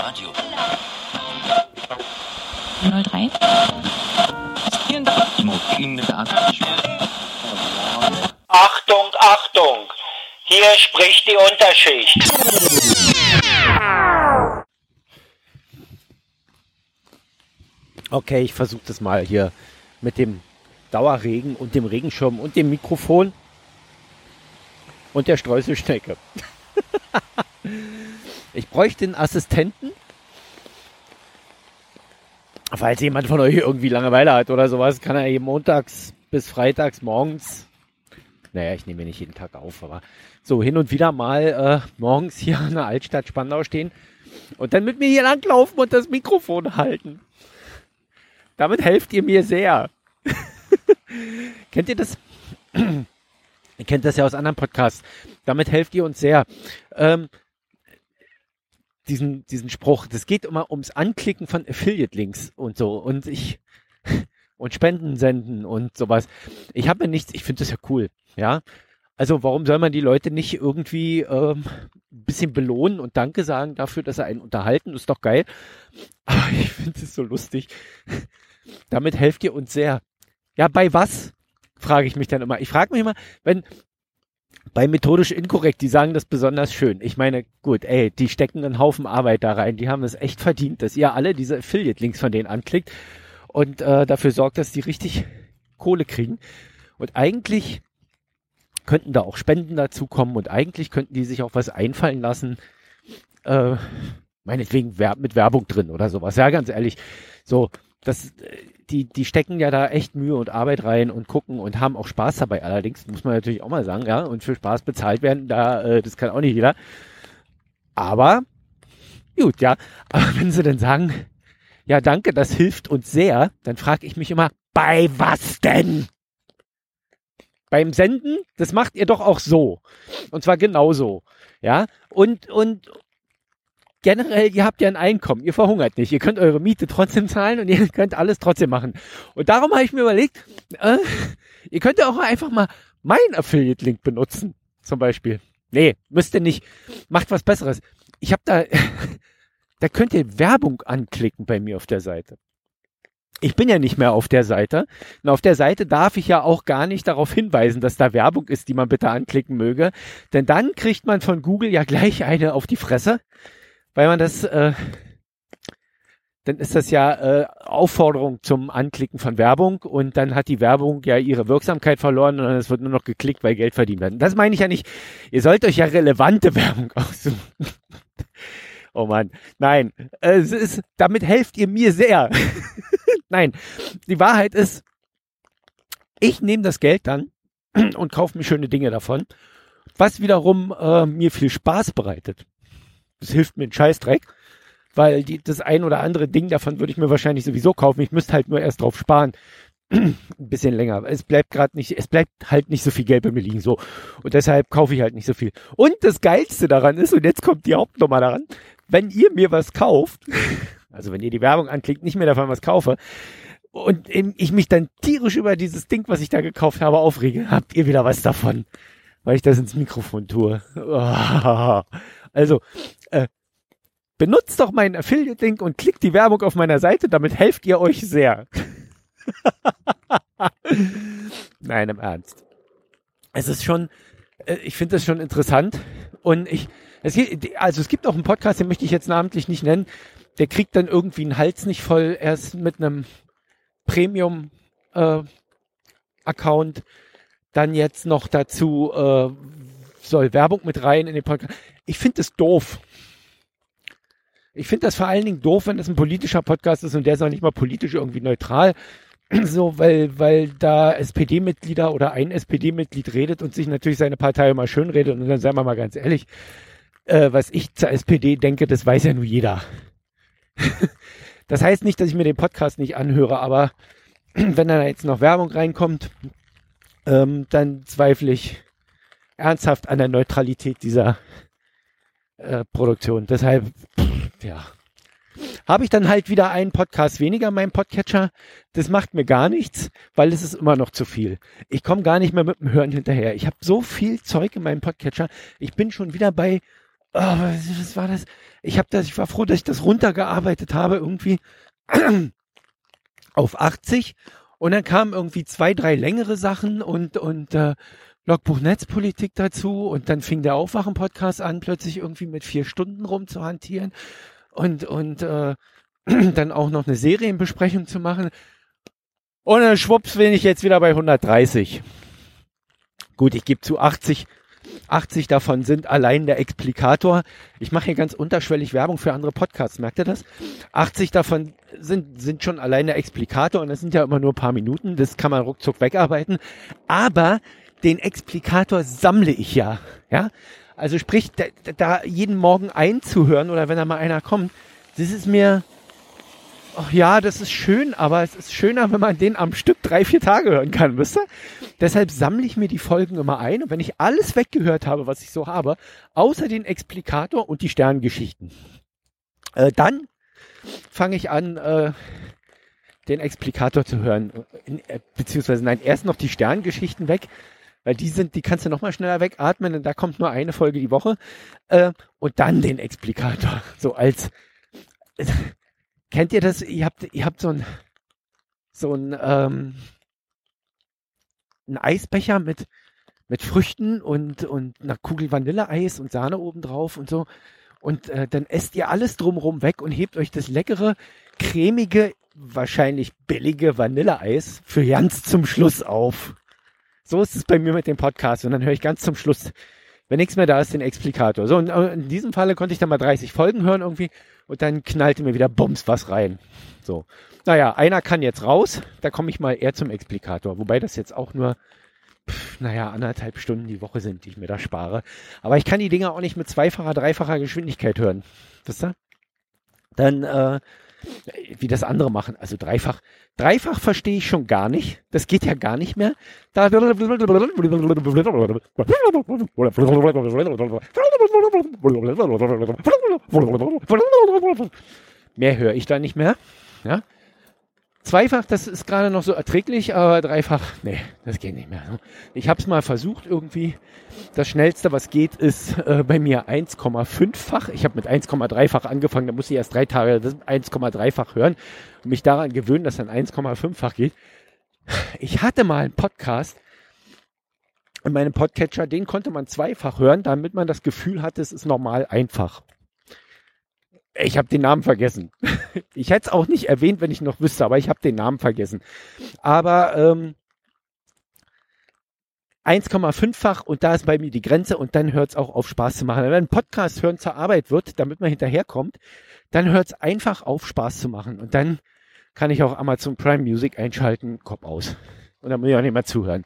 Radio. 03. Achtung, Achtung! Hier spricht die Unterschicht. Okay, ich versuche das mal hier mit dem Dauerregen und dem Regenschirm und dem Mikrofon und der Streuselschnecke. ich bräuchte einen Assistenten. Falls jemand von euch irgendwie Langeweile hat oder sowas, kann er eben montags bis freitags morgens, naja, ich nehme nicht jeden Tag auf, aber so hin und wieder mal äh, morgens hier in der Altstadt Spandau stehen und dann mit mir hier langlaufen und das Mikrofon halten. Damit helft ihr mir sehr. Kennt ihr das? ihr kennt das ja aus anderen Podcasts. Damit helft ihr uns sehr. Ähm, diesen, diesen Spruch, das geht immer ums Anklicken von Affiliate-Links und so. Und ich und Spenden senden und sowas. Ich habe mir nichts, ich finde das ja cool, ja. Also warum soll man die Leute nicht irgendwie ähm, ein bisschen belohnen und Danke sagen dafür, dass sie einen unterhalten? Ist doch geil. Aber ich finde es so lustig. Damit helft ihr uns sehr. Ja, bei was? Frage ich mich dann immer. Ich frage mich immer, wenn bei methodisch inkorrekt, die sagen das besonders schön. Ich meine, gut, ey, die stecken einen Haufen Arbeit da rein. Die haben es echt verdient, dass ihr alle diese Affiliate-Links von denen anklickt und äh, dafür sorgt, dass die richtig Kohle kriegen. Und eigentlich könnten da auch Spenden dazukommen und eigentlich könnten die sich auch was einfallen lassen. Äh, meinetwegen mit Werbung drin oder sowas. Ja, ganz ehrlich. So, das, die, die stecken ja da echt Mühe und Arbeit rein und gucken und haben auch Spaß dabei. Allerdings muss man natürlich auch mal sagen, ja, und für Spaß bezahlt werden, da, äh, das kann auch nicht jeder. Aber, gut, ja. Aber wenn sie dann sagen, ja, danke, das hilft uns sehr, dann frage ich mich immer, bei was denn? Beim Senden, das macht ihr doch auch so. Und zwar genauso. Ja, und, und, generell, ihr habt ja ein Einkommen, ihr verhungert nicht, ihr könnt eure Miete trotzdem zahlen und ihr könnt alles trotzdem machen. Und darum habe ich mir überlegt, äh, ihr könnt ja auch einfach mal meinen Affiliate-Link benutzen, zum Beispiel. Nee, müsst ihr nicht. Macht was Besseres. Ich habe da, da könnt ihr Werbung anklicken bei mir auf der Seite. Ich bin ja nicht mehr auf der Seite. Und auf der Seite darf ich ja auch gar nicht darauf hinweisen, dass da Werbung ist, die man bitte anklicken möge. Denn dann kriegt man von Google ja gleich eine auf die Fresse weil man das, äh, dann ist das ja äh, Aufforderung zum Anklicken von Werbung und dann hat die Werbung ja ihre Wirksamkeit verloren und es wird nur noch geklickt, weil Geld verdient wird. Das meine ich ja nicht. Ihr sollt euch ja relevante Werbung aussuchen. oh Mann, nein, es ist, damit helft ihr mir sehr. nein, die Wahrheit ist, ich nehme das Geld dann und kaufe mir schöne Dinge davon, was wiederum äh, mir viel Spaß bereitet das hilft mir ein Scheißdreck, weil die, das ein oder andere Ding davon würde ich mir wahrscheinlich sowieso kaufen. Ich müsste halt nur erst drauf sparen. ein bisschen länger. Es bleibt gerade nicht, es bleibt halt nicht so viel Geld bei mir liegen, so. Und deshalb kaufe ich halt nicht so viel. Und das Geilste daran ist, und jetzt kommt die Hauptnummer daran, wenn ihr mir was kauft, also wenn ihr die Werbung anklickt, nicht mehr davon was kaufe, und ich mich dann tierisch über dieses Ding, was ich da gekauft habe, aufrege, habt ihr wieder was davon, weil ich das ins Mikrofon tue. Also, äh, benutzt doch meinen Affiliate-Link und klickt die Werbung auf meiner Seite, damit helft ihr euch sehr. Nein, im Ernst. Es ist schon, äh, ich finde das schon interessant und ich, es gibt, also es gibt auch einen Podcast, den möchte ich jetzt namentlich nicht nennen, der kriegt dann irgendwie einen Hals nicht voll, erst mit einem Premium äh, dann jetzt noch dazu äh, soll Werbung mit rein in den Podcast. Ich finde das doof. Ich finde das vor allen Dingen doof, wenn das ein politischer Podcast ist und der ist auch nicht mal politisch irgendwie neutral. So, weil, weil da SPD-Mitglieder oder ein SPD-Mitglied redet und sich natürlich seine Partei immer schön redet und dann sagen wir mal ganz ehrlich, äh, was ich zur SPD denke, das weiß ja nur jeder. das heißt nicht, dass ich mir den Podcast nicht anhöre, aber wenn da jetzt noch Werbung reinkommt, ähm, dann zweifle ich ernsthaft an der Neutralität dieser äh, Produktion. Deshalb, pff, ja. Habe ich dann halt wieder einen Podcast weniger in meinem Podcatcher. Das macht mir gar nichts, weil es ist immer noch zu viel. Ich komme gar nicht mehr mit dem Hören hinterher. Ich habe so viel Zeug in meinem Podcatcher. Ich bin schon wieder bei, oh, was war das? ich habe das, ich war froh, dass ich das runtergearbeitet habe irgendwie auf 80 und dann kamen irgendwie zwei, drei längere Sachen und und äh, Logbuch Netzpolitik dazu und dann fing der Aufwachen-Podcast an, plötzlich irgendwie mit vier Stunden rum zu hantieren und und äh, dann auch noch eine Serienbesprechung zu machen. Und dann schwupps bin ich jetzt wieder bei 130. Gut, ich gebe zu 80 80 davon sind allein der Explikator. Ich mache hier ganz unterschwellig Werbung für andere Podcasts, merkt ihr das? 80 davon sind, sind schon allein der Explikator und das sind ja immer nur ein paar Minuten, das kann man ruckzuck wegarbeiten. Aber den Explikator sammle ich ja, ja? Also sprich, da, da jeden Morgen einzuhören oder wenn da mal einer kommt, das ist mir, ach ja, das ist schön, aber es ist schöner, wenn man den am Stück drei, vier Tage hören kann, wisst ihr? Deshalb sammle ich mir die Folgen immer ein und wenn ich alles weggehört habe, was ich so habe, außer den Explikator und die Sterngeschichten, äh, dann fange ich an, äh, den Explikator zu hören. In, äh, beziehungsweise nein, erst noch die Sterngeschichten weg, weil die sind, die kannst du noch mal schneller wegatmen und da kommt nur eine Folge die Woche. Äh, und dann den Explikator. So als Kennt ihr das? Ihr habt, ihr habt so ein, so ein, ähm, ein Eisbecher mit, mit Früchten und, und einer Kugel Vanilleeis und Sahne obendrauf und so. Und äh, dann esst ihr alles drumherum weg und hebt euch das leckere, cremige, wahrscheinlich billige Vanilleeis für ganz zum Schluss auf. So ist es bei mir mit dem Podcast. Und dann höre ich ganz zum Schluss, wenn nichts mehr da ist, den Explikator. So, und äh, in diesem Falle konnte ich dann mal 30 Folgen hören irgendwie und dann knallte mir wieder Bums was rein. So. Naja, einer kann jetzt raus, da komme ich mal eher zum Explikator, wobei das jetzt auch nur, pff, naja, anderthalb Stunden die Woche sind, die ich mir da spare. Aber ich kann die Dinger auch nicht mit zweifacher, dreifacher Geschwindigkeit hören. Wisst ihr? Dann, äh, wie das andere machen. Also dreifach. Dreifach verstehe ich schon gar nicht. Das geht ja gar nicht mehr. Da mehr höre ich da nicht mehr. Ja? Zweifach, das ist gerade noch so erträglich, aber dreifach, nee, das geht nicht mehr. Ich habe es mal versucht irgendwie. Das schnellste, was geht, ist äh, bei mir 1,5-fach. Ich habe mit 1,3-fach angefangen, da muss ich erst drei Tage 1,3-fach hören und mich daran gewöhnen, dass dann 1,5-fach geht. Ich hatte mal einen Podcast in meinem Podcatcher, den konnte man zweifach hören, damit man das Gefühl hatte, es ist normal einfach. Ich habe den Namen vergessen. Ich hätte es auch nicht erwähnt, wenn ich noch wüsste, aber ich habe den Namen vergessen. Aber ähm, 1,5-fach und da ist bei mir die Grenze und dann hört es auch auf Spaß zu machen. Wenn ein Podcast hören zur Arbeit wird, damit man hinterherkommt, dann hört es einfach auf Spaß zu machen und dann kann ich auch Amazon Prime Music einschalten, Kopf aus. Und dann muss ich auch nicht mehr zuhören.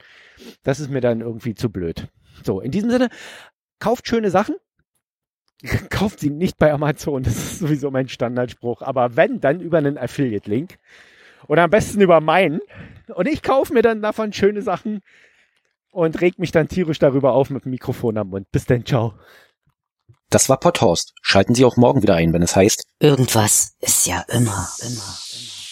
Das ist mir dann irgendwie zu blöd. So, in diesem Sinne, kauft schöne Sachen, kauft sie nicht bei Amazon. Das ist sowieso mein Standardspruch. Aber wenn, dann über einen Affiliate-Link. Oder am besten über meinen. Und ich kaufe mir dann davon schöne Sachen und reg mich dann tierisch darüber auf mit dem Mikrofon am Mund. Bis dann, ciao. Das war Potthorst. Schalten Sie auch morgen wieder ein, wenn es heißt. Irgendwas ist ja immer, immer, immer.